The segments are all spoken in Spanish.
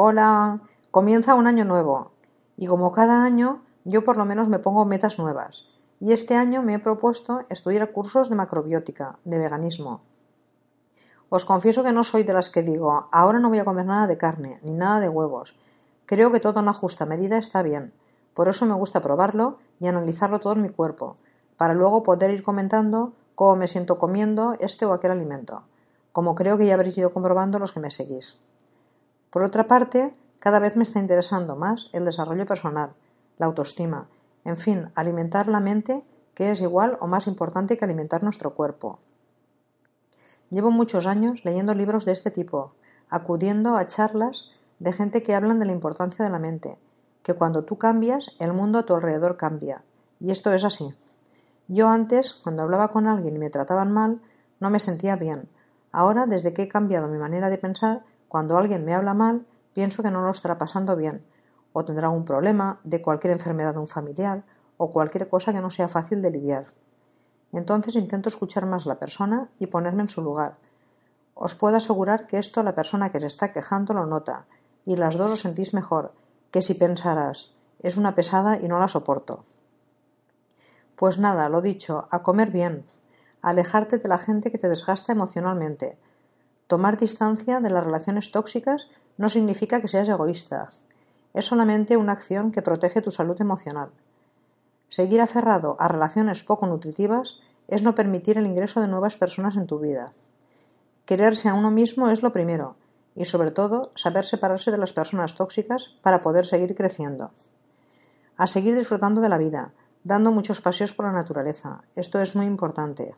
Hola, comienza un año nuevo y como cada año yo por lo menos me pongo metas nuevas y este año me he propuesto estudiar cursos de macrobiótica, de veganismo. Os confieso que no soy de las que digo, ahora no voy a comer nada de carne, ni nada de huevos. Creo que todo en una justa medida está bien. Por eso me gusta probarlo y analizarlo todo en mi cuerpo, para luego poder ir comentando cómo me siento comiendo este o aquel alimento, como creo que ya habréis ido comprobando los que me seguís. Por otra parte, cada vez me está interesando más el desarrollo personal, la autoestima, en fin, alimentar la mente, que es igual o más importante que alimentar nuestro cuerpo. Llevo muchos años leyendo libros de este tipo, acudiendo a charlas de gente que hablan de la importancia de la mente, que cuando tú cambias, el mundo a tu alrededor cambia. Y esto es así. Yo antes, cuando hablaba con alguien y me trataban mal, no me sentía bien. Ahora, desde que he cambiado mi manera de pensar, cuando alguien me habla mal, pienso que no lo estará pasando bien, o tendrá un problema de cualquier enfermedad de un familiar, o cualquier cosa que no sea fácil de lidiar. Entonces intento escuchar más la persona y ponerme en su lugar. Os puedo asegurar que esto la persona que se está quejando lo nota, y las dos os sentís mejor, que si pensaras es una pesada y no la soporto. Pues nada, lo dicho, a comer bien, alejarte de la gente que te desgasta emocionalmente, Tomar distancia de las relaciones tóxicas no significa que seas egoísta. Es solamente una acción que protege tu salud emocional. Seguir aferrado a relaciones poco nutritivas es no permitir el ingreso de nuevas personas en tu vida. Quererse a uno mismo es lo primero, y sobre todo saber separarse de las personas tóxicas para poder seguir creciendo. A seguir disfrutando de la vida, dando muchos paseos por la naturaleza. Esto es muy importante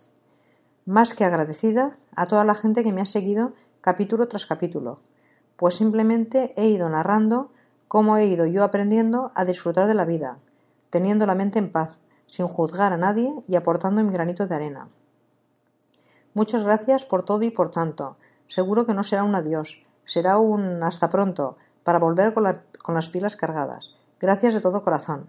más que agradecida a toda la gente que me ha seguido capítulo tras capítulo, pues simplemente he ido narrando cómo he ido yo aprendiendo a disfrutar de la vida, teniendo la mente en paz, sin juzgar a nadie y aportando mi granito de arena. Muchas gracias por todo y por tanto. Seguro que no será un adiós, será un hasta pronto, para volver con, con las pilas cargadas. Gracias de todo corazón.